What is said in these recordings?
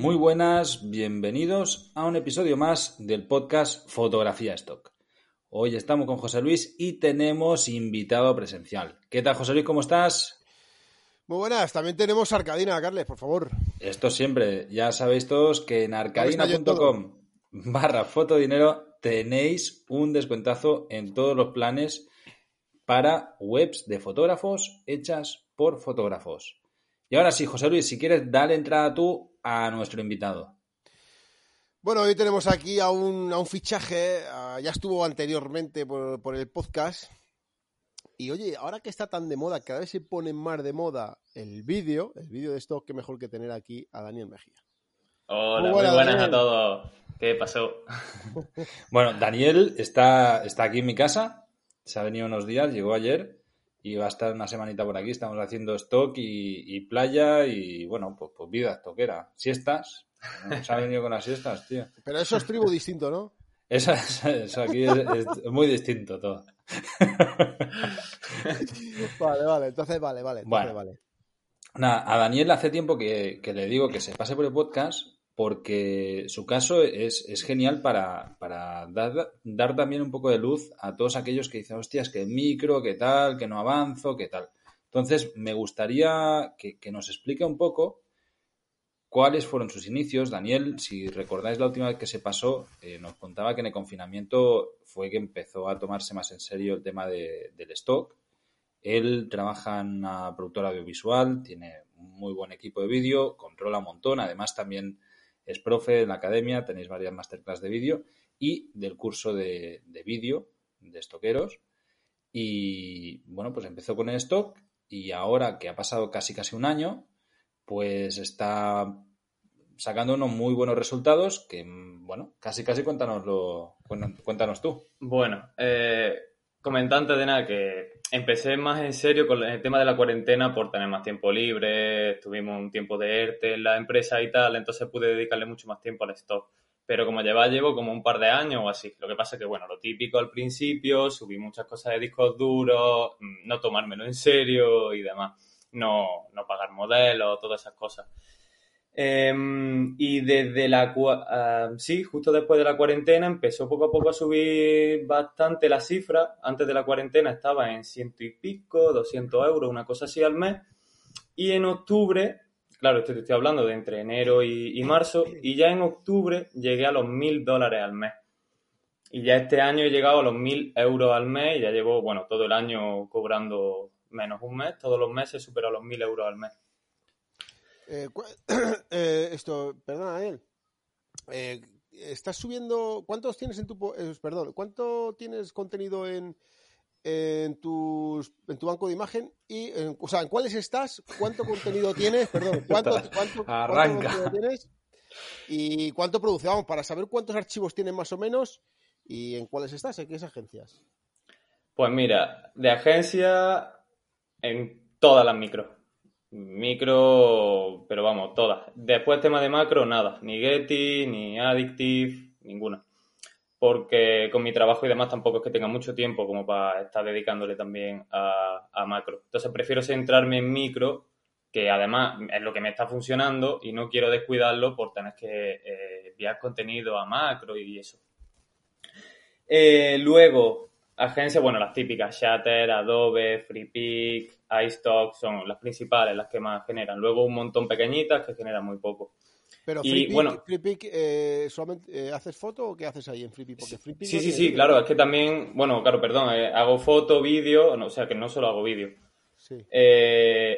Muy buenas, bienvenidos a un episodio más del podcast Fotografía Stock. Hoy estamos con José Luis y tenemos invitado presencial. ¿Qué tal, José Luis? ¿Cómo estás? Muy buenas, también tenemos Arcadina, Carles, por favor. Esto siempre, ya sabéis todos que en arcadina.com barra fotodinero tenéis un descuentazo en todos los planes para webs de fotógrafos hechas por fotógrafos. Y ahora sí, José Luis, si quieres, dale entrada tú a nuestro invitado. Bueno, hoy tenemos aquí a un, a un fichaje, a- ya estuvo anteriormente por, por el podcast. Y oye, ahora que está tan de moda, cada vez se pone más de moda el vídeo, el vídeo de esto, qué mejor que tener aquí a Daniel Mejía. Hola, Muy muy buenas, buenas, Daniel. a todos. ¿Qué pasó? Bueno, Daniel está, está aquí en mi casa, se ha venido unos días, llegó ayer y va a estar una semanita por aquí. Estamos haciendo stock y, y playa y, bueno, pues, pues vida stockera. Siestas. Se ha venido con las siestas, tío. Pero eso es tribu distinto, ¿no? Eso, eso- eso aquí es, es muy distinto todo. Vale, vale, entonces vale, vale, entonces Bueno. vale. Nada, a Daniel hace tiempo que, que le digo que se pase por el podcast porque su caso es, genial para, dar, también un poco de luz a todos aquellos que dicen, hostias, que micro, que tal, que no avanzo, que tal. Entonces, me gustaría que, nos explique un poco cuáles fueron sus inicios. Daniel, si recordáis la última vez que se pasó, eh, nos contaba que en el confinamiento fue que empezó a tomarse más en serio el tema de- del stock. Él trabaja en una productora audiovisual, tiene muy buen equipo de vídeo, controla un montón, además también es profe en la academia, tenéis varias masterclass de vídeo y del curso de, de vídeo de estoqueros. Y bueno, pues empezó con el stock y ahora que ha pasado casi casi un año, pues está sacando unos muy buenos resultados que, bueno, casi casi cuéntanoslo, cuéntanos, tú. Bueno, eh, comenté antes de nada que empecé más en serio con el tema de la cuarentena por tener más tiempo libre, tuvimos un tiempo de ERTE en la empresa y tal, entonces pude dedicarle mucho más tiempo al stock. Pero como lleva, llevo como un par de años o así. Lo que pasa es que, bueno, lo típico al principio, subí muchas cosas de discos duros, mm, no tomármelo en serio y demás. No, no pagar modelos, todas esas cosas. Em, y desde la... ah, sí, justo después de la cuarentena empezó poco a poco a subir bastante la cifra. Antes de la cuarentena estaba en ciento y pico, 200 euros, una cosa así al mes. Y en octubre, claro, esto te estoy hablando de entre enero y, y marzo, y ya en octubre llegué a los mil dólares al mes. Y ya este año he llegado a los mil euros al mes y ya llevo, bueno, todo el año cobrando menos un mes. Todos los meses supero los mil euros al mes. Eh, eh, esto, perdona, Daniel. Eh, ¿Estás subiendo? ¿Cuántos tienes en tu, perdón, cuánto tienes contenido en, en, tus, en tu banco de imagen? Y, en- o sea, ¿en cuáles estás? ¿Cuánto contenido tienes? Perdón, ¿cuánto, cuánto, cuánto contenido tienes? ¿Y cuánto produce? Vamos, para saber cuántos archivos tienes más o menos y en cuáles estás, en qué agencias. Pues mira, de agencia en todas las micros. Micro, pero vamos, todas. Después tema de macro, nada. Ni Getty, ni Addictive, ninguna. Porque con mi trabajo y demás tampoco es que tenga mucho tiempo como para estar dedicándole también a, a macro. Entonces prefiero centrarme en micro, que además es lo que me está funcionando y no quiero descuidarlo por tener que eh, enviar contenido a macro y eso. Eh, luego, agencias, bueno, las típicas, Shatter, Adobe, FreePic, iStock, son las principales, las que más generan. Luego un montón pequeñitas que generan muy poco. Pero Y, FreePic, bueno- FreePic, eh, solamente eh, haces foto o qué haces ahí en FreePic? Porque FreePic Sí, no sí, sí, claro, es que también, bueno, claro, perdón, eh, hago foto, vídeo, no, o sea que no solo hago vídeo. sí.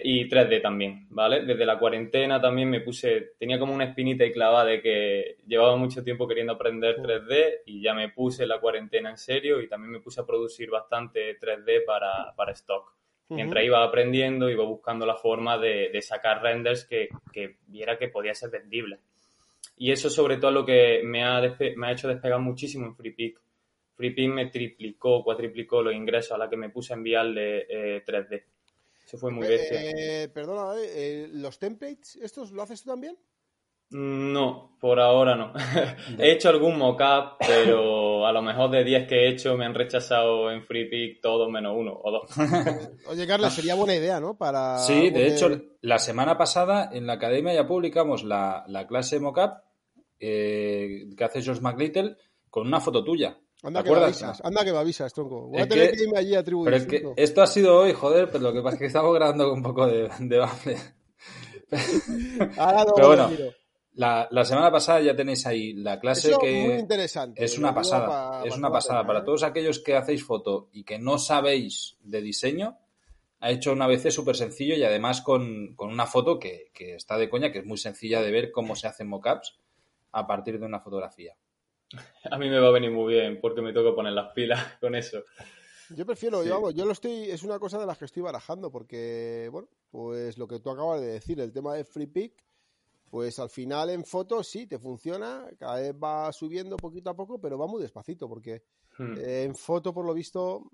Y 3D también, ¿vale? Desde la cuarentena también me puse, tenía como una espinita y clavada de que llevaba mucho tiempo queriendo aprender 3D y ya me puse la cuarentena en serio y también me puse a producir bastante 3D para, para stock. Mientras iba aprendiendo, iba buscando la forma de, de sacar renders que, que, viera que podía ser vendible. Y eso sobre todo lo que me ha, me ha hecho despegar muchísimo en FreePic. FreePic me triplicó, cuatriplicó los ingresos a la que me puse a enviarle eh, 3D. Eso fue muy bestia. Eh, perdona, eh, ¿los templates estos lo haces tú también? No, por ahora no. he hecho algún mockup, pero a lo mejor de 10 que he hecho me han rechazado en FreePic todos menos uno o dos. Oye, Carlos, sería buena idea, ¿no? Para sí, de hecho, la semana pasada en la academia ya publicamos la, la clase mockup eh, que hace George McLittle con una foto tuya. Anda que, me avisas, anda que me avisas, tronco. Voy a tener que, irme allí a tribuir. Pero es que esto ha sido hoy, joder, pero lo que pasa es que estamos grabando con un poco de, de bafle. Ahora no, pero bueno, la, la, semana pasada ya tenéis ahí la clase Eso que muy interesante. es una pasada, para, es una pasada para ¿eh? todos aquellos que hacéis foto y que no sabéis de diseño. Ha hecho una ABC súper sencillo y además con, con una foto que, que, está de coña, que es muy sencilla de ver cómo se hacen mockups a partir de una fotografía. A mí me va a venir muy bien porque me toca poner las pilas con eso. Yo prefiero, sí. yo, yo lo estoy, es una cosa de las que estoy barajando porque, bueno, pues lo que tú acabas de decir, el tema de Free Pick, pues al final en fotos sí, te funciona, cada vez va subiendo poquito a poco, pero va muy despacito porque hmm. eh, en foto, por lo visto,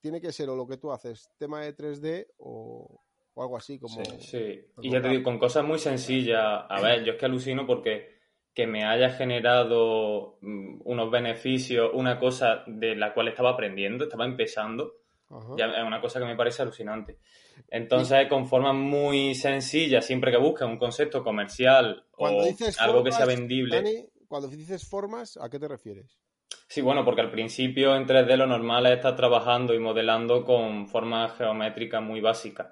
tiene que ser o lo que tú haces, tema de 3D o, o algo así como... Sí, sí. y ya te digo, con cosas muy sencillas, a ver, yo es que alucino porque que me haya generado unos beneficios, una cosa de la cual estaba aprendiendo, estaba empezando, Ajá. ya es una cosa que me parece alucinante. Entonces, con formas muy sencillas, siempre que busques un concepto comercial cuando o dices algo formas, que sea vendible. Dani, cuando dices formas, ¿a qué te refieres? Sí, bueno, porque al principio en 3D lo normal es estar trabajando y modelando con formas geométricas muy básicas.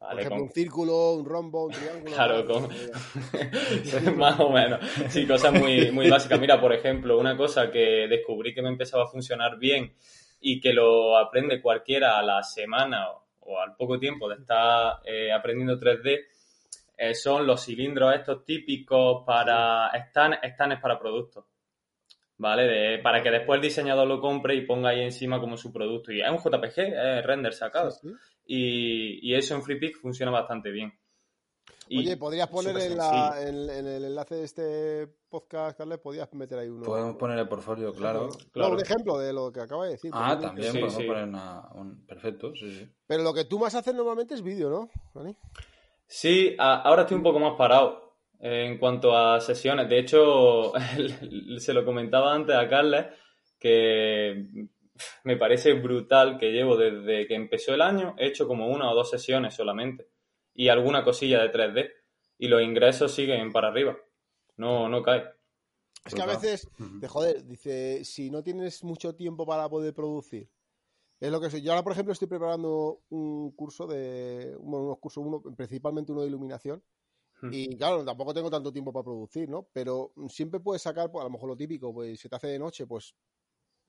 Vale, Por ejemplo, con... un círculo, un rombo, un triángulo. Claro, con... más o menos. Sí, cosas muy, muy básicas. Mira, por ejemplo, una cosa que descubrí que me empezaba a funcionar bien y que lo aprende cualquiera a la semana o, o al poco tiempo de estar eh, aprendiendo 3D eh, son los cilindros estos típicos para stand, stands para productos. ¿Vale? De, para que después el diseñador lo compre y ponga ahí encima como su producto. Y es un JPG, es render sacado. Sí, sí. Y, y, eso en FreePic funciona bastante bien. Y Oye, podrías poner en, la, en, en, el enlace de este podcast, Carles, podrías meter ahí uno. Podemos poner el portfolio, claro. claro. No, un ejemplo de lo que acaba de decir. Ah, también sí, podemos sí. poner una, un... Perfecto, sí, sí. Pero lo que tú más haces normalmente es vídeo, ¿no, Dani? Sí, a, ahora estoy un poco más parado en cuanto a sesiones. De hecho, se lo comentaba antes a Carles que me parece brutal que llevo desde que empezó el año, he hecho como una o dos sesiones solamente y alguna cosilla de 3D y los ingresos siguen para arriba, no, no cae. Es que a veces, de joder, dice, si no tienes mucho tiempo para poder producir, es lo que soy. Yo ahora, por ejemplo, estoy preparando un curso de, unos cursos, uno, principalmente uno de iluminación, y claro, tampoco tengo tanto tiempo para producir, ¿no? Pero siempre puedes sacar, pues, a lo mejor lo típico, pues se te hace de noche, pues,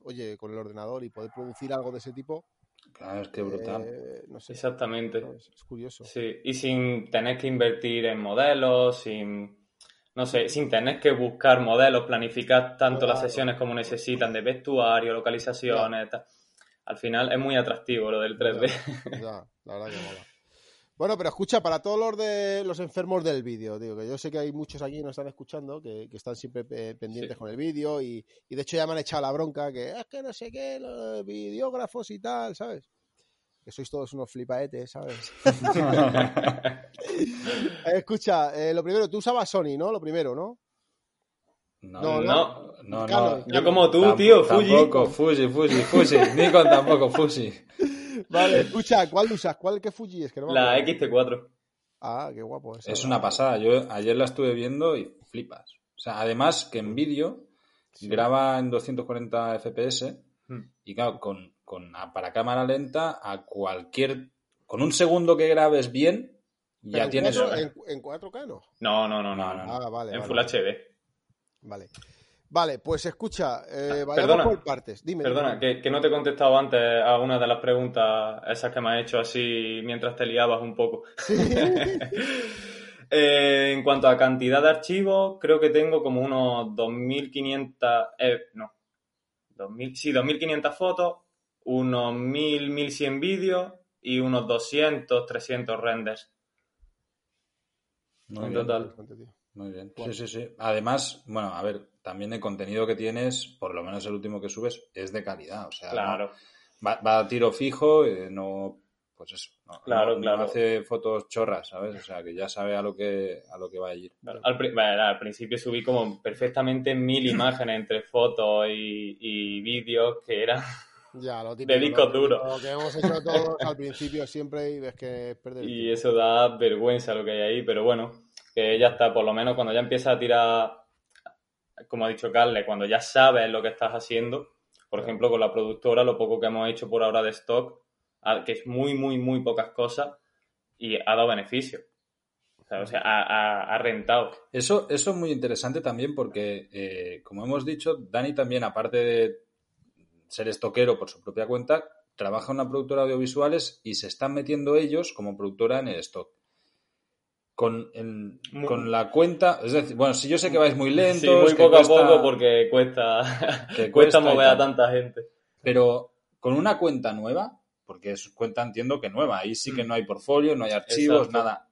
oye, con el ordenador y poder producir algo de ese tipo. Claro, es que brutal. Eh, no sé, Exactamente. Es, es, curioso. Sí, y sin tener que invertir en modelos, sin, no sé, sin tener que buscar modelos, planificar tanto claro. las sesiones como necesitan de vestuario, localizaciones, tal. Al final es muy atractivo lo del 3D. Ya, ya la verdad que mola. Bueno, pero escucha, para todos los de los enfermos del vídeo, digo, que yo sé que hay muchos aquí que nos están escuchando, que, que están siempre pendientes sí. con el vídeo y, y, de hecho ya me han echado la bronca, que es que no sé qué, los videógrafos y tal, ¿sabes? Que sois todos unos flipaetes, ¿sabes? escucha, eh, lo primero, tú usabas Sony, ¿no? Lo primero, ¿no? No, no, no, no, no. Yo como tú, tío, Fuji. Tampoco, Fuji, Fuji, Fuji. Nikon tampoco, Fuji. Vale, escucha, ¿cuál usas? ¿Cuál qué Fuji es? Que no la XT4. Ah, qué guapo. Esa, es una pasada. Yo ayer la estuve viendo y flipas. O sea, además que en vídeo sí. graba en 240 FPS hmm. y claro, con, con, para cámara lenta a cualquier... Con un segundo que grabes bien, ya en tienes... Cuatro, en, en, 4K no? No, no, no, no. Ah, vale. En vale, Full vale. HD. Vale. Vale, pues escucha, eh, vayamos Perdona. por partes. Dime. Perdona, dime. que, que no te he contestado antes a una de las preguntas esas que me has hecho así mientras te liabas un poco. Eh, en cuanto a cantidad de archivos, creo que tengo como unos 2.500, eh, no, 2000, sí, 2.500 fotos, unos 1.000, 1.100 vídeos y unos 200, 300 renders Muy en bien. total. Muy bien. Sí, sí, sí. Además, bueno, a ver, también el contenido que tienes, por lo menos el último que subes, es de calidad. O sea, Claro, no- va, va a tiro fijo, eh, no, pues eso. No, Claro, no- no claro. hace fotos chorras, ¿sabes? O sea, que ya sabe a lo que, a lo que va a ir. Claro, Al, pri- bueno, al principio subí como perfectamente mil imágenes entre fotos y, y vídeos que eran Ya, lo típico. De discos lo típico duros. que hemos hecho todos al principio siempre y ves que es perder el Y tiempo. eso da vergüenza lo que hay ahí, pero bueno, que ya está, por lo menos cuando ya empiezas a tirar, como ha dicho Carle, cuando ya sabes lo que estás haciendo, por ejemplo, con la productora, lo poco que hemos hecho por ahora de stock, a- que es muy, muy, muy pocas cosas, y ha dado beneficio. O sea, o sea, ha, ha- ha rentado. Eso, eso es muy interesante también porque, eh, como hemos dicho, Dani también, aparte de ser estoquero por su propia cuenta, trabaja en una productora de audiovisuales y se están metiendo ellos como productora en el stock. Con, Muy- con la cuenta, es decir, bueno, si yo sé que vais muy lentos, Sí, muy que poco a poco porque cuesta, que cuesta mover a tanta gente. pero con una cuenta nueva, porque es cuenta entiendo que nueva, ahí sí que Mm. no hay portfolio, no hay archivos, Exacto. nada.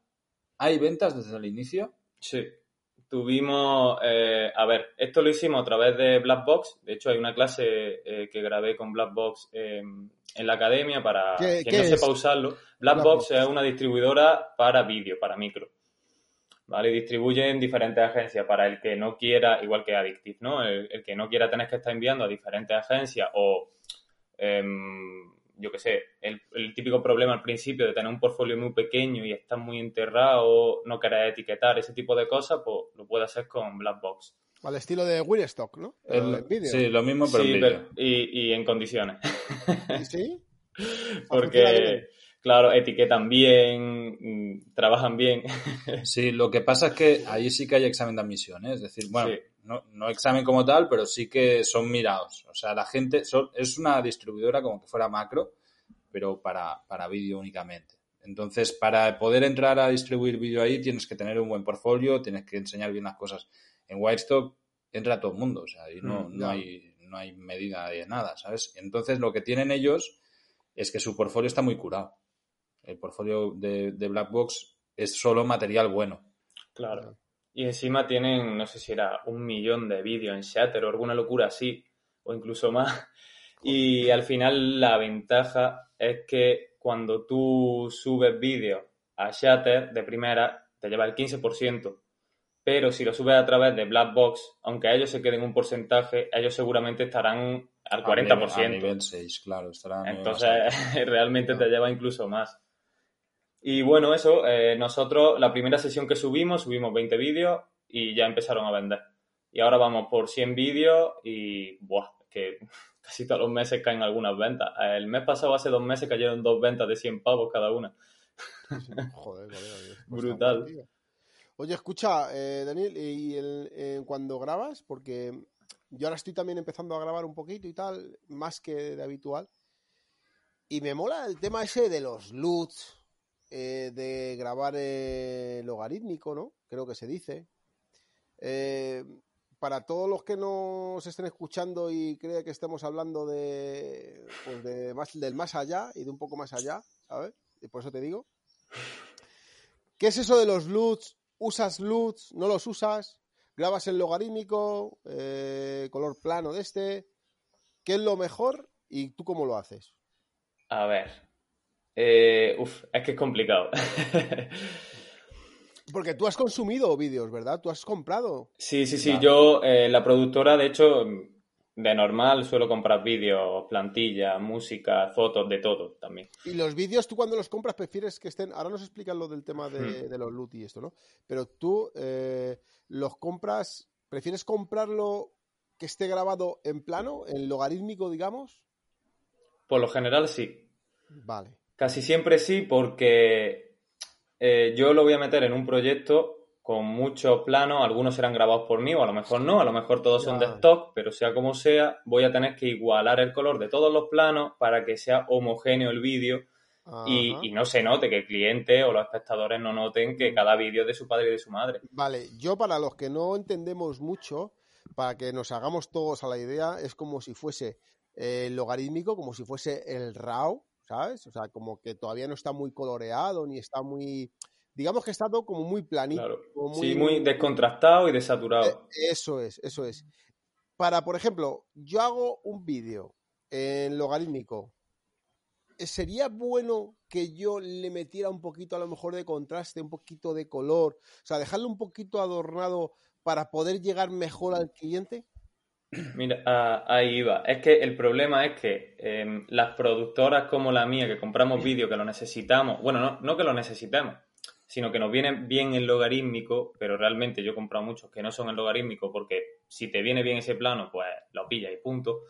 ¿Hay ventas desde el inicio? Sí. Tuvimos, eh, a ver, esto lo hicimos a través de Blackbox. De hecho, hay una clase eh, que grabé con Blackbox eh, en la academia para ¿Qué- quien qué no es? sepa usarlo. Blackbox es una distribuidora para vídeo, para micro. ¿Vale? Y distribuye en diferentes agencias para el que no quiera, igual que Addictive, ¿no? El, el que no quiera tener que estar enviando a diferentes agencias o, em, yo qué sé, el, el típico problema al principio de tener un portfolio muy pequeño y estar muy enterrado, no querer etiquetar, ese tipo de cosas, pues lo puede hacer con Blackbox. Al estilo de Winstock, ¿no? El- en vídeo. sí, lo mismo, pero en Sí, vídeo. pero- y, y en condiciones. ¿Y ¿Sí? Porque, claro, etiquetan bien, mm, trabajan bien. Sí, lo que pasa es que ahí sí que hay examen de admisión, ¿eh? es decir, bueno, Sí. no, no examen como tal, pero sí que son mirados. O sea, la gente son- es una distribuidora como que fuera macro, pero para, para vídeo únicamente. Entonces, para poder entrar a distribuir vídeo ahí, tienes que tener un buen portfolio, tienes que enseñar bien las cosas. En Wirestock entra todo el mundo, o sea, ahí no, Mm, no, hay, no hay medida de nada, ¿sabes? Entonces, lo que tienen ellos es que su portfolio está muy curado. El portfolio de, de Black Box es solo material bueno. Claro. Y encima tienen, no sé si era un millón de vídeos en Shatter o alguna locura así, o incluso más. Y al final la ventaja es que cuando tú subes vídeos a Shatter de primera, te lleva el 15%. Pero si lo subes a través de Blackbox, aunque ellos se queden un porcentaje, ellos seguramente estarán al 40%. A nivel 6, claro. A nivel Entonces, más alto. realmente te lleva incluso más. Y bueno, eso, eh, nosotros, la primera sesión que subimos, subimos 20 vídeos y ya empezaron a vender. Y ahora vamos por 100 vídeos y, buah, que casi todos los meses caen algunas ventas. El mes pasado, hace dos meses, cayeron dos ventas de 100 pavos cada una. Joder, cuesta Brutal. Oye, escucha, eh, Daniel, y el- eh, cuando grabas, porque yo ahora estoy también empezando a grabar un poquito y tal, más que de habitual, y me mola el tema ese de los LUTs, eh, de grabar eh, logarítmico, ¿no? Creo que se dice. Eh, para todos los que nos estén escuchando y creen que estemos hablando de, pues de más, del más allá y de un poco más allá, ¿sabes? Y por eso te digo. ¿Qué es eso de los LUTs? ¿Usas LUTs? ¿No los usas? ¿Grabas en logarítmico? Eh, ¿Color plano de este? ¿Qué es lo mejor y tú cómo lo haces? A ver. Eh, uf, es que es complicado. Porque tú has consumido vídeos, ¿verdad? Tú has comprado. Sí, sí, sí. Claro. Yo, eh, la productora, de hecho, de normal suelo comprar vídeos, plantillas, música, fotos, de todo también. Y los vídeos, tú cuando los compras prefieres que estén. Ahora nos explican lo del tema de, Hmm. de los LUT y esto, ¿no? Pero tú eh, los compras. ¿Prefieres comprarlo que esté grabado en plano, en logarítmico, digamos? Por lo general, sí. Vale. Casi siempre sí, porque eh, yo lo voy a meter en un proyecto con muchos planos, algunos serán grabados por mí o a lo mejor no, a lo mejor todos son de stock, pero sea como sea, voy a tener que igualar el color de todos los planos para que sea homogéneo el vídeo. Y, no se note, que el cliente o los espectadores no noten que cada vídeo es de su padre y de su madre. Vale, yo para los que no entendemos mucho, para que nos hagamos todos a la idea, es como si fuese el logarítmico, como si fuese el RAW, ¿sabes? O sea, como que todavía no está muy coloreado ni está muy digamos que está todo como muy planito. Muy, sí, muy descontrastado y desaturado. Eh, eso es, eso es. Para, por ejemplo, yo hago un vídeo en logarítmico. ¿Sería bueno que yo le metiera un poquito a lo mejor de contraste, un poquito de color? O sea, dejarlo un poquito adornado para poder llegar mejor al cliente. Mira, ah, ahí iba. Es que el problema es que em, las productoras como la mía, que compramos vídeo, que lo necesitamos, bueno, no, que lo necesitemos, sino que nos viene bien el logarítmico, pero realmente yo he comprado muchos que no son el logarítmico porque si te viene bien ese plano, pues lo pilla y punto.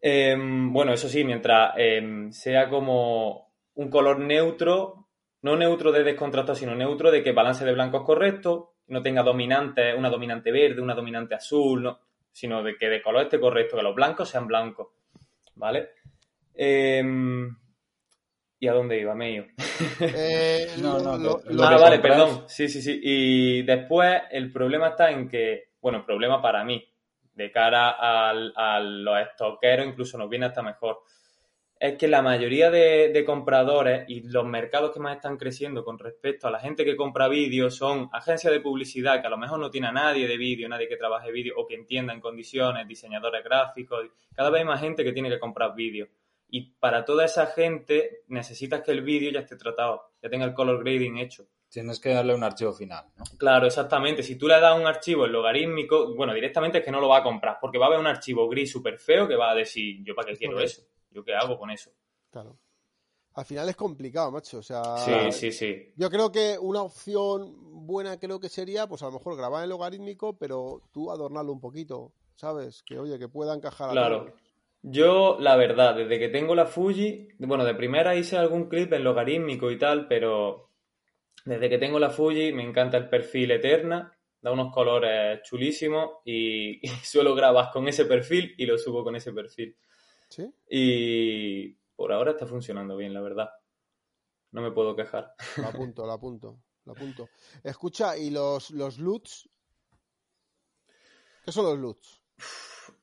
Em, bueno, eso sí, mientras em, sea como un color neutro, no neutro de descontrasto, sino neutro de que balance de blancos correcto, no tenga dominante, una dominante verde, una dominante azul, no, sino de que de color esté correcto, que los blancos sean blancos, ¿vale? Eh, ¿Y a dónde iba, Meio? Eh, no, no, lo, ah, vale, perdón. Sí, sí, sí. Y después el problema está en que, bueno, el problema para mí, de cara a los estoqueros, incluso nos viene hasta mejor, es que la mayoría de, compradores y los mercados que más están creciendo con respecto a la gente que compra vídeos son agencias de publicidad que a lo mejor no tiene a nadie de vídeo, nadie que trabaje vídeo o que entienda en condiciones, diseñadores gráficos. Cada vez hay más gente que tiene que comprar vídeos. Y para toda esa gente necesitas que el vídeo ya esté tratado, ya tenga el color grading hecho. Tienes que darle un archivo final, ¿no? Claro, exactamente. Si tú le das un archivo en logarítmico, bueno, directamente es que no lo va a comprar, porque va a haber un archivo gris súper feo que va a decir, ¿yo para qué quiero eso? ¿Yo qué hago con eso? Claro. Al final es complicado, macho. O sea, sí, sí, sí. Yo creo que una opción buena creo que sería, pues a lo mejor grabar en logarítmico, pero tú adornarlo un poquito, ¿sabes? Que oye, que pueda encajar. Claro. Yo, la verdad, desde que tengo la Fuji, bueno, de primera hice algún clip en logarítmico y tal, pero desde que tengo la Fuji me encanta el perfil Eterna, da unos colores chulísimos y, suelo grabar con ese perfil y lo subo con ese perfil. ¿Sí? Y por ahora está funcionando bien, la verdad. No me puedo quejar. Lo apunto, lo apunto, lo apunto. Escucha, ¿y los, los LUTs? ¿Qué son los LUTs?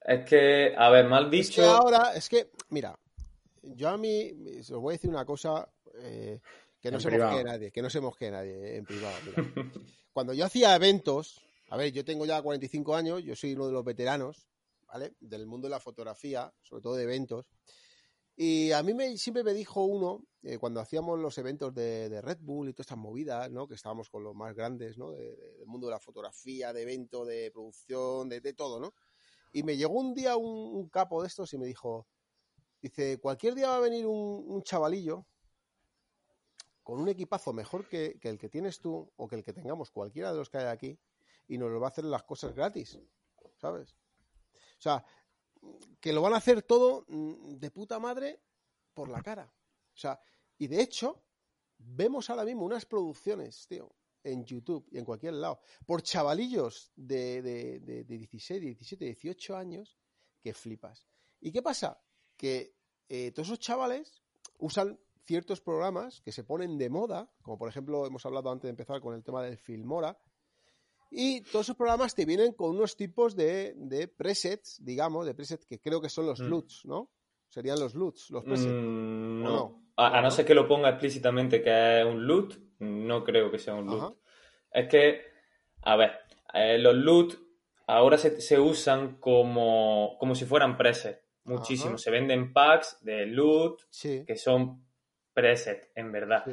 Es que, a ver, mal dicho. Es que ahora, es que, mira, yo a mí, os voy a decir una cosa eh, que no se mosquee nadie, que no se mosquee nadie en privado. Cuando yo hacía eventos, a ver, yo tengo ya 45 años, yo soy uno de los veteranos, ¿vale? Del mundo de la fotografía, sobre todo de eventos. Y a mí me, siempre me dijo uno, eh, cuando hacíamos los eventos de, Red Bull y todas estas movidas, ¿no? Que estábamos con los más grandes, ¿no? del mundo de la fotografía, de evento, de producción, de, de todo, ¿no? Y me llegó un día un, capo de estos y me dijo, dice, cualquier día va a venir un, chavalillo con un equipazo mejor que, el que tienes tú o que el que tengamos cualquiera de los que hay aquí y nos lo va a hacer las cosas gratis, ¿sabes? O sea, que lo van a hacer todo mm, de puta madre por la cara. O sea, y de hecho, vemos ahora mismo unas producciones, tío, en YouTube y en cualquier lado, por chavalillos de, de, de, 16, 17, 18 años, que flipas. ¿Y qué pasa? Que eh, todos esos chavales usan ciertos programas que se ponen de moda, como por ejemplo hemos hablado antes de empezar con el tema del Filmora, y todos esos programas te vienen con unos tipos de, de presets, digamos, de presets que creo que son los mm. LUTs, ¿no? Serían los LUTs, los presets. Mm, no. A, no ser que lo ponga explícitamente que es un loot, no creo que sea un loot. Es que, a ver, eh, los loot ahora se, usan como, como si fueran presets. Muchísimo. Se venden packs de loot que son presets, en verdad.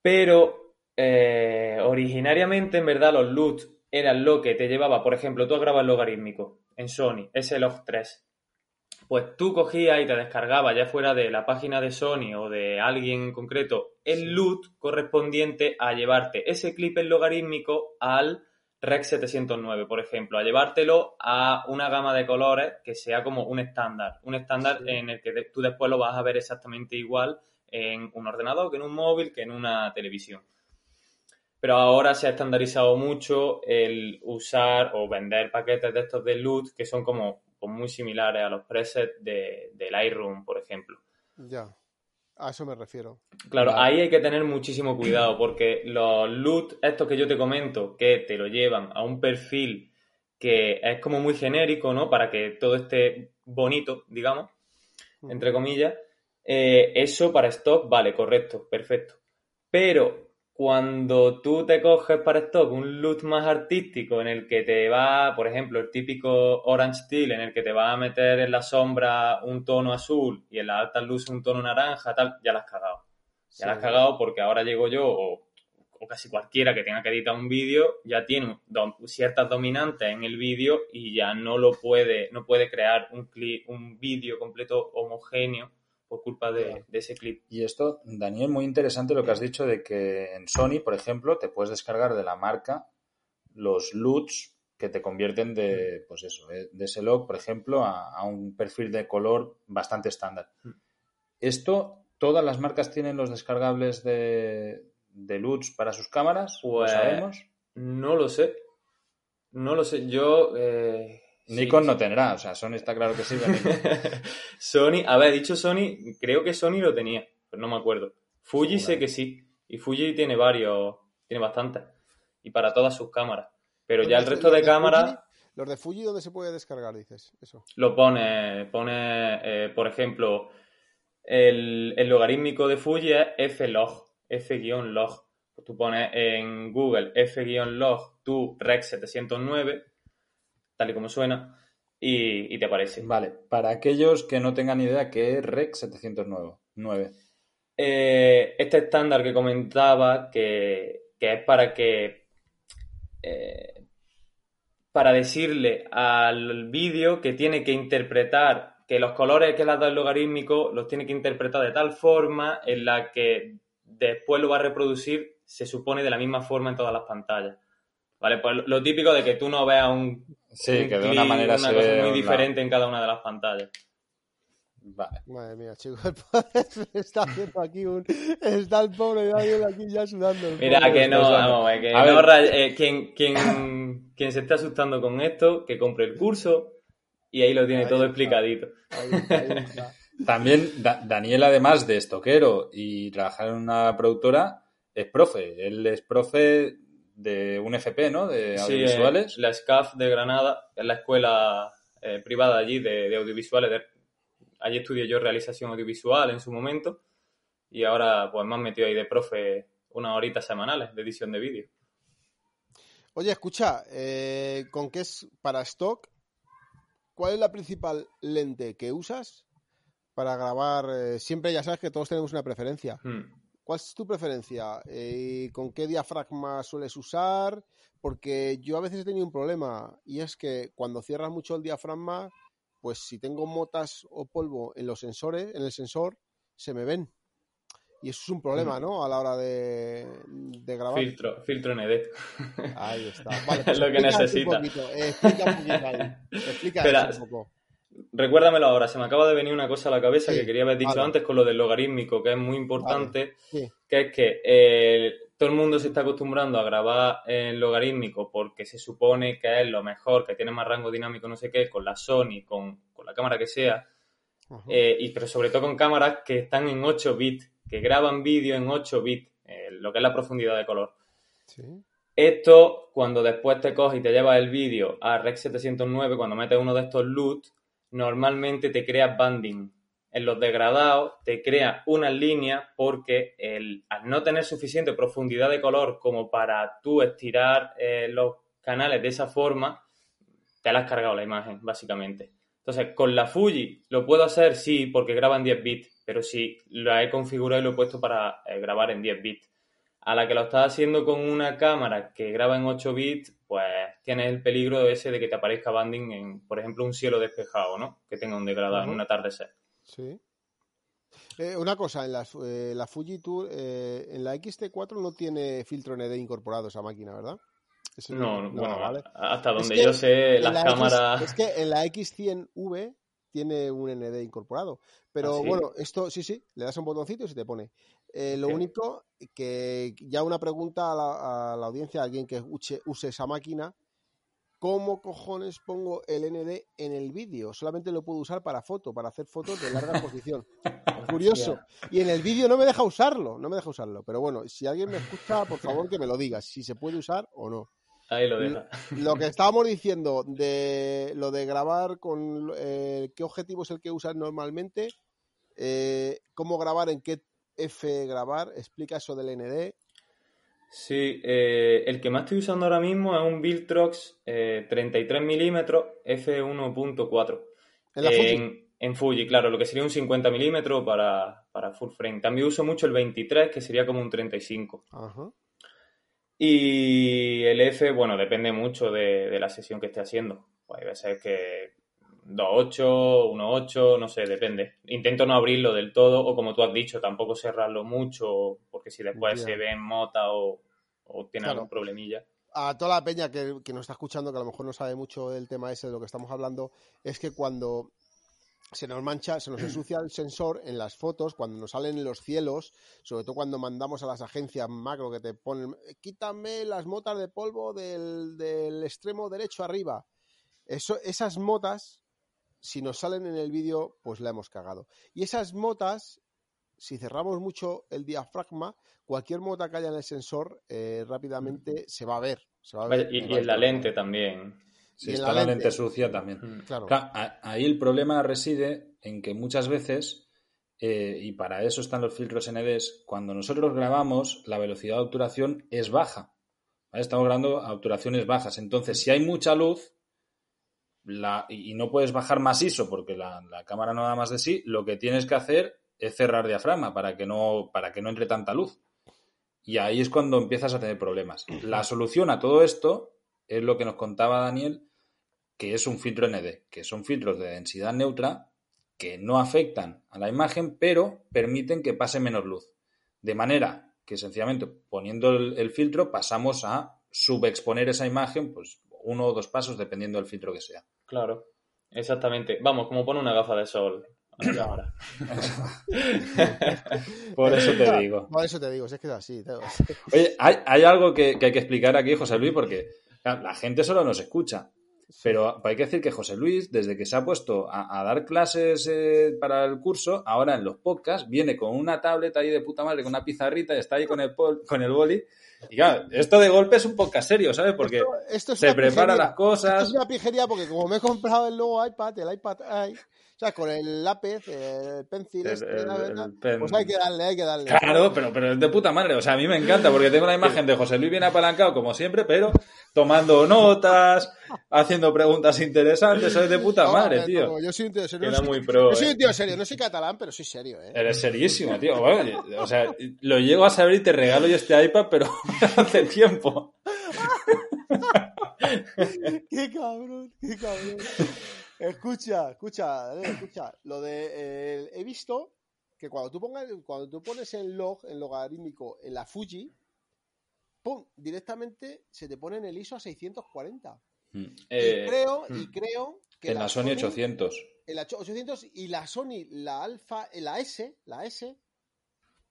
Pero eh, originariamente, en verdad, los loot eran lo que te llevaba, por ejemplo, tú grabas el logarítmico en Sony, ese log 3 pues tú cogías y te descargabas, ya fuera de la página de Sony o de alguien en concreto, el loot correspondiente a llevarte ese clip en logarítmico al Rec 709, por ejemplo, a llevártelo a una gama de colores que sea como un estándar, un estándar en el que tú después lo vas a ver exactamente igual en un ordenador que en un móvil que en una televisión. Pero ahora se ha estandarizado mucho el usar o vender paquetes de estos de loot que son como, como muy similares a los presets de, del Lightroom, por ejemplo. Ya. A eso me refiero. Claro, ahí hay que tener muchísimo cuidado porque los loot, estos que yo te comento, que te lo llevan a un perfil que es como muy genérico, ¿no? Para que todo esté bonito, digamos, entre comillas, eh, eso para stock, vale, correcto, perfecto. Pero cuando tú te coges para stock un look más artístico en el que te va, por ejemplo, el típico Orange Steel, en el que te va a meter en la sombra un tono azul y en la alta luz un tono naranja, tal, ya la has cagado. Ya la has cagado porque ahora llego yo, o, casi cualquiera que tenga que editar un vídeo, ya tiene ciertas dominantes en el vídeo y ya no lo puede, no puede crear un, un vídeo completo homogéneo por culpa de, ese clip. Y esto, Daniel, muy interesante lo que has dicho de que en Sony, por ejemplo, te puedes descargar de la marca los LUTs que te convierten de, pues eso, eh, de ese log, por ejemplo, a, un perfil de color bastante estándar. Hmm. Esto, ¿todas las marcas tienen los descargables de, de LUTs para sus cámaras? ¿Lo pues, sabemos? No lo sé. No lo sé. Yo eh, Nikon no tendrá, o sea, Sony está claro que sí. Sony, a ver, dicho Sony, creo que Sony lo tenía, pero no me acuerdo. Fuji sé que sí, y Fuji tiene varios, tiene bastantes, y para todas sus cámaras. Pero ya el resto de, cámaras... ¿Los de Fuji dónde se puede descargar, dices? Eso. Lo pone, pone, eh, por ejemplo, el, el, logarítmico de Fuji es flog, f-log. Tú pones en Google f-log tu rec 709 tal y como suena, y, te aparece. Vale, para aquellos que no tengan idea, ¿qué es REC 709? Eh, este estándar que comentaba, que, es para que. Eh, para decirle al vídeo que tiene que interpretar, que los colores que le ha dado el logarítmico los tiene que interpretar de tal forma en la que después lo va a reproducir, se supone, de la misma forma en todas las pantallas. Vale, pues lo típico de que tú no veas un Sí, que de una manera una cosa muy diferente en cada una de las pantallas. Vale. Madre mía, chicos, está haciendo aquí un. Está el pobre Daniel aquí ya sudando. Mira, que no, vamos, que no eh, quien, quien, quien, se está asustando con esto, que compre el curso y ahí lo tiene todo explicadito. También Daniel, además de estoquero y trabajar en una productora, es profe. Él es profe de un FP, ¿no? De audiovisuales. Sí, la SCAF de Granada, es la escuela eh, privada allí de, audiovisuales. allí estudié yo realización audiovisual en su momento y ahora pues me han metido ahí de profe unas horitas semanales de edición de vídeo. Oye, escucha, eh, ¿con qué es para stock? ¿Cuál es la principal lente que usas para grabar? Eh, siempre ya sabes que todos tenemos una preferencia. Hmm. ¿Cuál es tu preferencia? Eh, ¿Con qué diafragma sueles usar? Porque yo a veces he tenido un problema y es que cuando cierras mucho el diafragma, pues si tengo motas o polvo en los sensores, en el sensor, se me ven. Y eso es un problema, ¿no? A la hora de, grabar. Filtro, filtro ND. Ahí está. Vale, lo que necesita. explica un poquito ahí. Explica un poco. Recuérdamelo ahora, se me acaba de venir una cosa a la cabeza que quería haber dicho antes con lo del logarítmico, que es muy importante, que es que eh, todo el mundo se está acostumbrando a grabar en logarítmico porque se supone que es lo mejor, que tiene más rango dinámico, no sé qué, con la Sony, con, la cámara que sea, eh, y, pero sobre todo con cámaras que están en 8 bits, que graban vídeo en 8 bits, eh, lo que es la profundidad de color. Esto, cuando después te coges y te llevas el vídeo a Rec 709, cuando metes uno de estos LUT, normalmente te crea banding. En los degradados te crea una línea porque el, al no tener suficiente profundidad de color como para tú estirar eh, los canales de esa forma, te has cargado la imagen, básicamente. Entonces, con la Fuji lo puedo hacer, sí, porque graba en 10 bits, pero si lo he configurado y lo he puesto para eh, grabar en 10 bits. A la que lo estás haciendo con una cámara que graba en 8 bits, pues tienes el peligro ese de que te aparezca banding en, por ejemplo, un cielo despejado, ¿no? Que tenga un degradado en un atardecer. Sí. Eh, una cosa, en la, eh, la Fuji Tour, eh, en la XT4 no tiene filtro ND incorporado esa máquina, ¿verdad? no, bueno, hasta donde yo sé, las cámaras... es que en la X100V tiene un ND incorporado. Pero ¿Ah, sí? bueno, esto sí, sí, le das un botoncito y se te pone. Eh, lo único que ya una pregunta a la, a la audiencia, a alguien que use, use esa máquina, ¿cómo cojones pongo el ND en el vídeo? Solamente lo puedo usar para foto, para hacer fotos de larga exposición. Curioso. Y en el vídeo no me deja usarlo, no me deja usarlo. Pero bueno, si alguien me escucha, por favor que me lo diga, si se puede usar o no. Ahí lo deja. Lo que estábamos diciendo de lo de grabar con eh, qué objetivo es el que usas normalmente, eh, cómo grabar, en qué F grabar, explica eso del ND. Sí, eh, el que más estoy usando ahora mismo es un Viltrox eh, 33 milímetros f1.4. En la Fuji. En, en Fuji, claro, lo que sería un 50 milímetros para, para full frame. También uso mucho el 23, que sería como un 35. Ajá. Y el F, bueno, depende mucho de, de la sesión que esté haciendo. Pues hay veces que 2.8, 1.8, no sé, depende. Intento no abrirlo del todo o como tú has dicho, tampoco cerrarlo mucho porque si después se ve en mota o, o tiene Claro. algún problemilla. a toda la peña que, que nos está escuchando, que a lo mejor no sabe mucho del tema ese de lo que estamos hablando, es que cuando se nos mancha, se nos ensucia el sensor en las fotos, cuando nos salen en los cielos, sobre todo cuando mandamos a las agencias macro que te ponen, quítame las motas de polvo del, del extremo derecho arriba. Eso, esas motas, si nos salen en el vídeo, pues la hemos cagado. Y esas motas, si cerramos mucho el diafragma, cualquier mota que haya en el sensor eh, rápidamente se va a ver. Se va a ver. Y, y en la lente también. Si está la lente. lente sucia también. Mm. Claro. Ahí el problema reside en que muchas veces, eh, y para eso están los filtros NDs, cuando nosotros grabamos, la velocidad de obturación es baja. ¿vale? Estamos grabando a obturaciones bajas. Entonces, si hay mucha luz la, y y no puedes bajar más ISO porque la, la cámara no da más de sí, lo que tienes que hacer es cerrar diafragma para que no, para que no entre tanta luz. Y ahí es cuando empiezas a tener problemas. La solución a todo esto es lo que nos contaba Daniel, que es un filtro ND, que son filtros de densidad neutra que no afectan a la imagen, pero permiten que pase menos luz. De manera que sencillamente poniendo el, el filtro pasamos a subexponer esa imagen, pues uno o dos pasos dependiendo del filtro que sea. Claro, exactamente. Vamos, como pone una gafa de sol a la cámara. Por eso te digo. Por eso te digo, si es que es así. te- Oye, hay, hay algo que, que hay que explicar aquí, José Luis, porque la gente solo nos escucha. Pero hay que decir que José Luis, desde que se ha puesto a, a dar clases eh, para el curso, ahora en los podcasts, viene con una tablet ahí de puta madre, con una pizarrita, y está ahí con el, pol- con el boli. Y claro, esto de golpe es un podcast serio, ¿sabes? Porque Esto- esto es se una prepara pijería. las cosas. Esto es una pijería porque como me he comprado el nuevo iPad, el iPad o sea, con el lápiz, el pencil, El- este, el- la el verdad, pen. pues hay que darle, hay que darle. Claro, pero, pero es de puta madre. O sea, a mí me encanta porque tengo la imagen de José Luis bien apalancado, como siempre, pero tomando notas, haciendo preguntas interesantes. Es de puta No, madre, eh, tío. no, yo soy un tío serio. Muy pro, Yo soy eh. un tío serio, no soy catalán, pero soy serio, ¿eh? Eres serísimo, tío. Bueno, o sea, lo llego a saber y te regalo yo este iPad, pero hace tiempo. qué cabrón, qué cabrón. Escucha, escucha, Daniel, escucha. Lo de eh, he visto que cuando tú pongas, cuando tú pones el log, en logarítmico, en la Fuji, pum, directamente se te pone en el ISO a 640. Eh, y creo, y mm. creo que En la Sony 800. en la 800 y la Sony, la Alpha, la S, la S,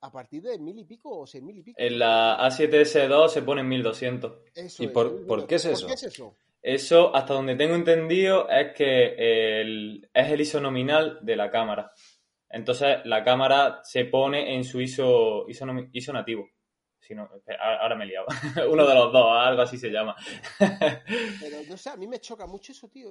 a partir de mil y pico o seis mil y pico. En la A7S2 se pone en 1200. Eso ¿Y es, por- por qué es ¿Por eso? qué es eso? Eso, hasta donde tengo entendido, es que el- es el ISO nominal de la cámara. Entonces, la cámara se pone en su ISO, ISO, ISO nativo. Si no, ahora me he liado. Uno de los dos, algo así se llama. Pero no sé, a mí me choca mucho eso, tío.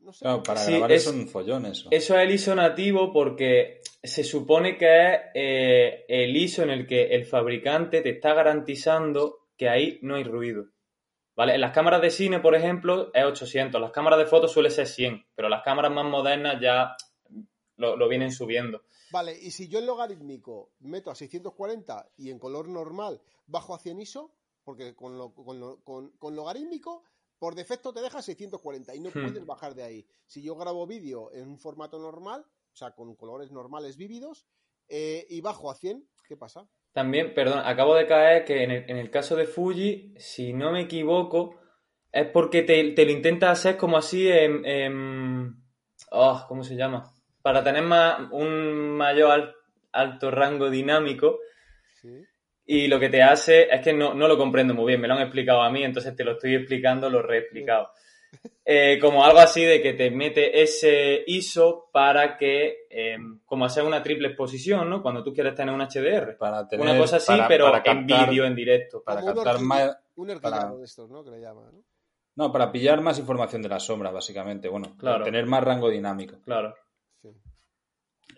No sé. Claro, para Sí, grabar es- es un follón eso. Eso es el ISO nativo porque se supone que es eh, el ISO en el que el fabricante te está garantizando que ahí no hay ruido. ¿Vale? En las cámaras de cine, por ejemplo, es 800. Las cámaras de fotos suele ser 100, pero las cámaras más modernas ya lo, lo vienen subiendo. Vale, y si yo en logarítmico meto a 640 y en color normal bajo a 100 ISO, porque con, lo- con, lo- con- con logarítmico por defecto te deja 640 y no Hmm. puedes bajar de ahí. Si yo grabo vídeo en un formato normal, o sea, con colores normales vívidos, eh, y bajo a 100, ¿qué pasa? También, perdón, acabo de caer que en el, en el caso de Fuji, si no me equivoco, es porque te, te lo intenta hacer como así en, en- Oh, ¿Cómo se llama? Para tener más, un mayor al- alto rango dinámico. Sí. Y lo que te hace es que no, no lo comprendo muy bien, me lo han explicado a mí, entonces te lo estoy explicando, lo reexplicado. Eh, como algo así de que te mete ese ISO para que, eh, como hacer una triple exposición, ¿no? Cuando tú quieres tener un HDR. Para tener, Una cosa así, para- pero para en vídeo, en directo. Para captar más. Un para- de estos, ¿no? Que le llaman, ¿no? No, para pillar más información de la sombra, básicamente. Bueno, Claro. para tener más rango dinámico. Claro. Sí.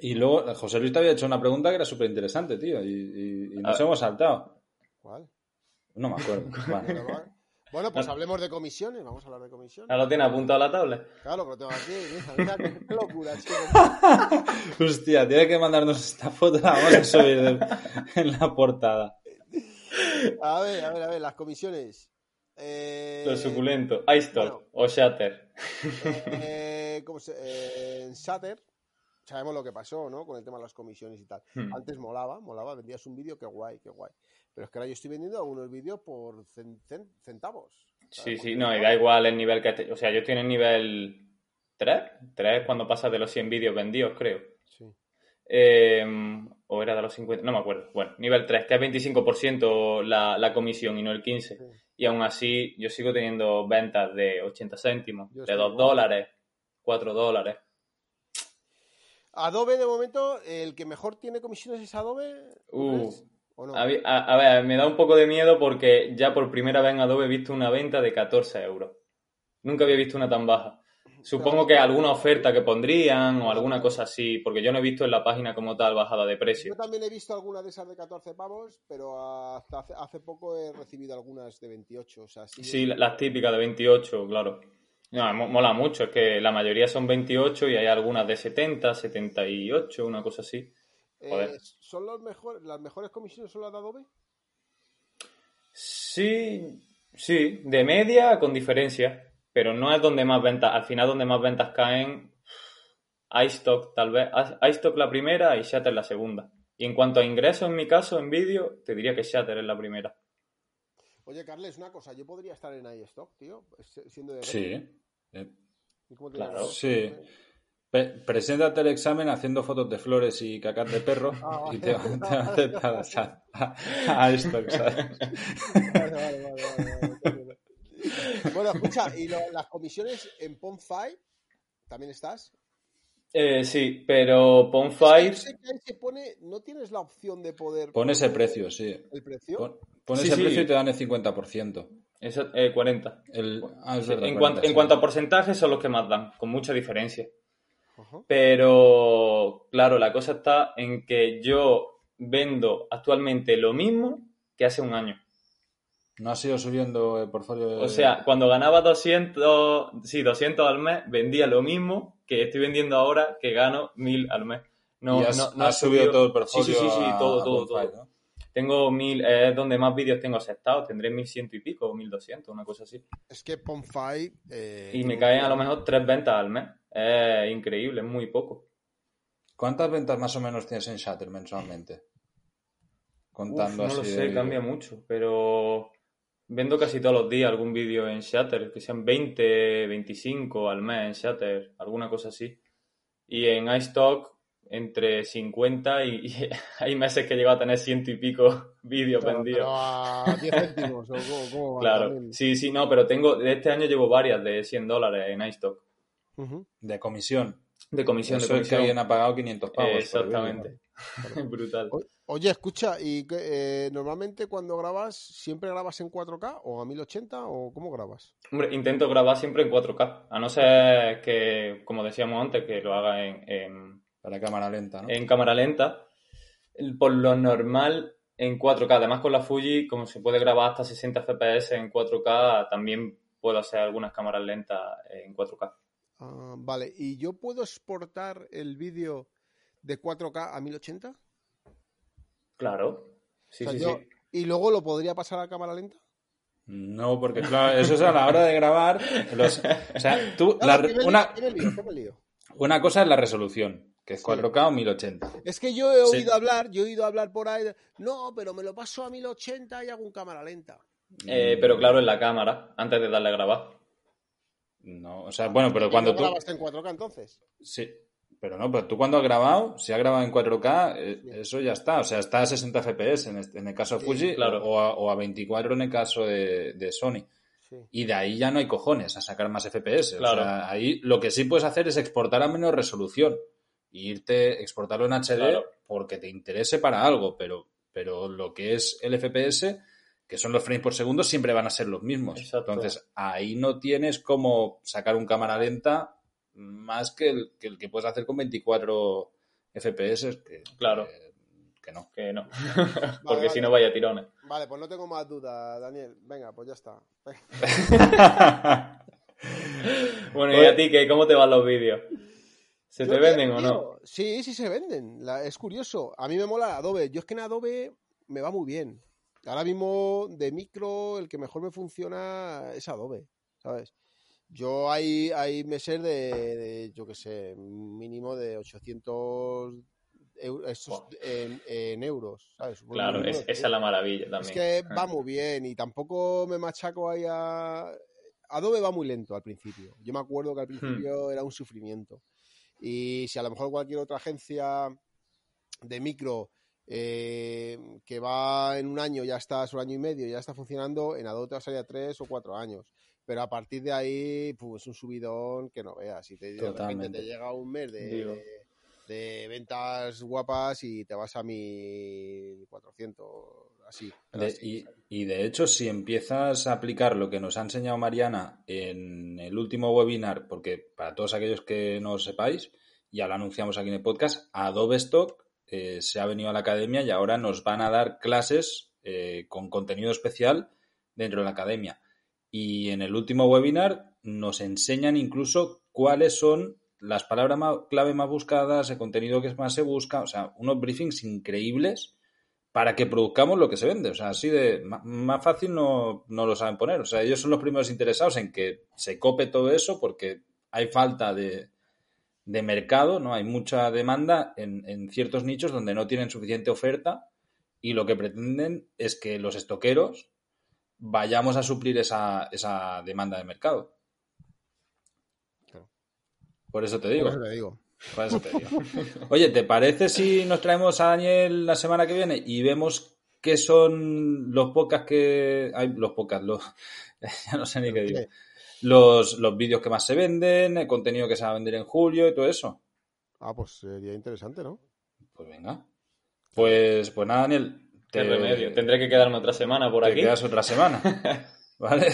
Y luego, José Luis te había hecho una pregunta que era súper interesante, tío, y, y- y nos Ah. hemos saltado. ¿Cuál? No me acuerdo. Vale. Bueno, pues hablemos de comisiones. Vamos a hablar de comisiones. ¿Ya lo tienes apuntado a la tablet? Claro, lo tengo aquí. Mira, mira qué locura, chico. Hostia, tiene que mandarnos esta foto, la vamos a subir de- en la portada. A ver, a ver, a ver, las comisiones. Eh, Lo suculento. iStock bueno. o Shatter. eh, ¿cómo se- eh, Shatter sabemos lo que pasó, ¿no? Con el tema de las comisiones y tal. Hmm. Antes molaba, molaba, vendías un vídeo, qué guay, qué guay. Pero es que ahora yo estoy vendiendo algunos vídeos por cen- cen- centavos. Sí, ¿sabes? sí, no, y da igual el nivel que esté. O sea, yo estoy en el nivel 3. 3 cuando pasas de los 100 vídeos vendidos, creo. Sí. Eh, o era de los 50, no me acuerdo. Bueno, nivel 3, que es 25% la, la comisión y no el 15%. Sí. Y aún así, yo sigo teniendo ventas de 80 céntimos, Yo de estoy 2 igual. dólares, 4 dólares. Adobe, de momento, el que mejor tiene comisiones es Adobe. ¿tú Uh? ¿O no? A, ver, me da un poco de miedo porque ya por primera vez en Adobe he visto una venta de 14 euros. Nunca había visto una tan baja. Supongo que alguna oferta que pondrían o alguna cosa así, porque yo no he visto en la página como tal bajada de precio. Yo también he visto algunas de esas de 14 pavos, pero hasta hace, poco he recibido algunas de 28. O sea, sí, Sí, la- las típicas de 28, claro. No, mo- mola mucho, es que la mayoría son 28 y hay algunas de 70, 78, una cosa así. Eh. ¿Son los mejores, las mejores comisiones son las de Adobe? Sí, sí, de media con diferencia, pero no es donde más ventas, al final donde más ventas caen, iStock tal vez, iStock la primera y Shatter la segunda. Y en cuanto a ingresos en mi caso, en vídeo, te diría que Shatter es la primera. Oye, Carles, una cosa, yo podría estar en iStock, tío, si- siendo de Sí. Eh, ¿Y cómo te Claro. Sí. Pe- preséntate el examen haciendo fotos de flores y cacas de perro Ah, y te, vale. te aceptas a, a, a esto, ¿sabes? Vale, vale, vale, vale. Bueno, escucha, ¿y lo- las comisiones en Pon5 también estás? Eh, sí, pero Pon5... Yo sé que ahí se pone, no tienes la opción de poder... Pon ese precio, sí. ¿El precio? Pon, pon Sí, ese sí. precio y te dan el 50%. Eso, eh, 40. El, ah, es Sí, verdad, en, 40, cuanto, en cuanto a porcentaje son los que más dan, con mucha diferencia. Pero, claro, la cosa está en que yo vendo actualmente lo mismo que hace un año. No ha sido subiendo el portfolio. de- O sea, cuando ganaba 200, sí, 200 al mes, vendía lo mismo que estoy vendiendo ahora, que gano 1000 al mes. No, y has, no, no has ha subido todo el portfolio. Sí, sí, sí, sí, a- todo, a todo, todo. ¿no? Tengo 1000, es donde más vídeos tengo aceptados, tendré 1100 y pico o 1200, una cosa así. Es que Pon5... eh, Y me caen a lo mejor tres ventas al mes. Es increíble, es muy poco. ¿Cuántas ventas más o menos tienes en Shatter mensualmente? Contando Uf, no lo sé, de- cambia mucho, pero vendo casi todos los días algún vídeo en Shatter, que sean 20, 25 al mes en Shatter, alguna cosa así. Y en iStock entre 50 y, y hay meses que llego a tener ciento y pico vídeos Claro, vendidos. pero a 10 céntimos, o cómo, cómo va Claro, también. sí, sí, no, pero tengo, de este año llevo varias de 100 dólares en iStock. Ujú. De comisión. De comisión, Eso de es que comisión. alguien ha pagado 500 pavos. Exactamente. Brutal. O- Oye, escucha, ¿y eh, normalmente cuando grabas, siempre grabas en 4K o a 1080 o cómo grabas? Hombre, intento grabar siempre en 4K, a no ser que, como decíamos antes, que lo haga en, en, Para cámara lenta, ¿no? en cámara lenta. Por lo normal en 4K. Además, con la Fuji, como se puede grabar hasta 60 FPS en 4K, también puedo hacer algunas cámaras lentas en 4K. Ah, vale, ¿y yo puedo exportar el vídeo de 4K a 1080? Claro. Sí, O sea, sí, yo- sí. ¿Y luego lo podría pasar a cámara lenta? No, porque claro, eso es a la hora de grabar. los- o sea, tú, No, la lío, una, lío, cosa es la resolución, que es 4K o 1080. Es que yo he oído hablar, yo he oído hablar por ahí, no, pero me lo paso a 1080 y hago un cámara lenta. Eh, pero claro, en la cámara, antes de darle a grabar. No, o sea, bueno, pero cuando ¿No tú... grabaste en 4K entonces? Sí, pero no, pero tú cuando has grabado, si has grabado en 4K, eh, eso ya está. O sea, está a 60 FPS en, este- en el caso de Sí, Fuji claro. o, a, o a 24 en el caso de, de Sony. Sí. Y de ahí ya no hay cojones a sacar más FPS. Claro. O sea, ahí lo que sí puedes hacer es exportar a menos resolución. Y irte, exportarlo en HD Claro. porque te interese para algo, pero, pero lo que es el FPS, que son los frames por segundo, siempre van a ser los mismos. Exacto. Entonces, ahí no tienes como sacar un cámara lenta más que el que, el que puedes hacer con 24 FPS. Que, Claro. que, que no. Que no. Porque vale. si no vaya tirones. Vale, pues no tengo más dudas, Daniel. Venga, pues ya está. Bueno. ¿y a ti qué? ¿Cómo te van los vídeos? ¿Se Yo te venden o no? Sí, sí se venden. La- es curioso. A mí me mola Adobe. Yo es que en Adobe me va muy bien. Ahora mismo de micro el que mejor me funciona es Adobe, ¿sabes? Yo hay, hay meses de, de, yo qué sé, mínimo de 800 eu- esos Buah. en, en euros, ¿sabes? Claro, mínimo es- esa es la maravilla es también. que va muy bien y tampoco me machaco ahí a... Adobe va muy lento al principio. Yo me acuerdo que al principio era un sufrimiento. Y si a lo mejor cualquier otra agencia de micro eh, que va en un año, ya está, es un año y medio, ya está funcionando, en Adobe te va a salir a tres o cuatro años. Pero a partir de ahí, pues es un subidón que no veas. Y te, de repente te llega un mes de, Digo. de- de ventas guapas y te vas a 1400, así. De- así. y, y de hecho, si empiezas a aplicar lo que nos ha enseñado Mariana en el último webinar, porque para todos aquellos que no lo sepáis, ya lo anunciamos aquí en el podcast, Adobe Stock eh, se ha venido a la academia y ahora nos van a dar clases eh, con contenido especial dentro de la academia. Y en el último webinar nos enseñan incluso cuáles son las palabras clave más buscadas, el contenido que más se busca, o sea, unos briefings increíbles para que produzcamos lo que se vende. O sea, así de más fácil no, no lo saben poner. O sea, ellos son los primeros interesados en que se cope todo eso porque hay falta de, de mercado, ¿no? Hay mucha demanda en, en ciertos nichos donde no tienen suficiente oferta y lo que pretenden es que los estoqueros vayamos a suplir esa, esa demanda de mercado. Por eso te digo. Por eso te digo. Por eso te digo. Oye, ¿te parece si nos traemos a Daniel la semana que viene y vemos qué son los podcasts que. Hay los podcasts, los. ya no sé ni qué digo. ¿Qué? Los, los vídeos que más se venden, el contenido que se va a vender en julio y todo eso. Ah, pues sería interesante, ¿no? Pues venga. Pues, pues nada, Daniel. Qué remedio. Tendré que quedarme otra semana por te aquí. quedas otra semana. ¿Vale?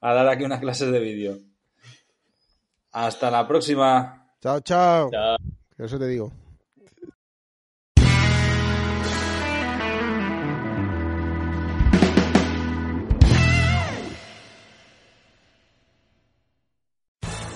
A dar aquí unas clases de vídeo. Hasta la próxima. Chao, chao. Chao. Eso te digo.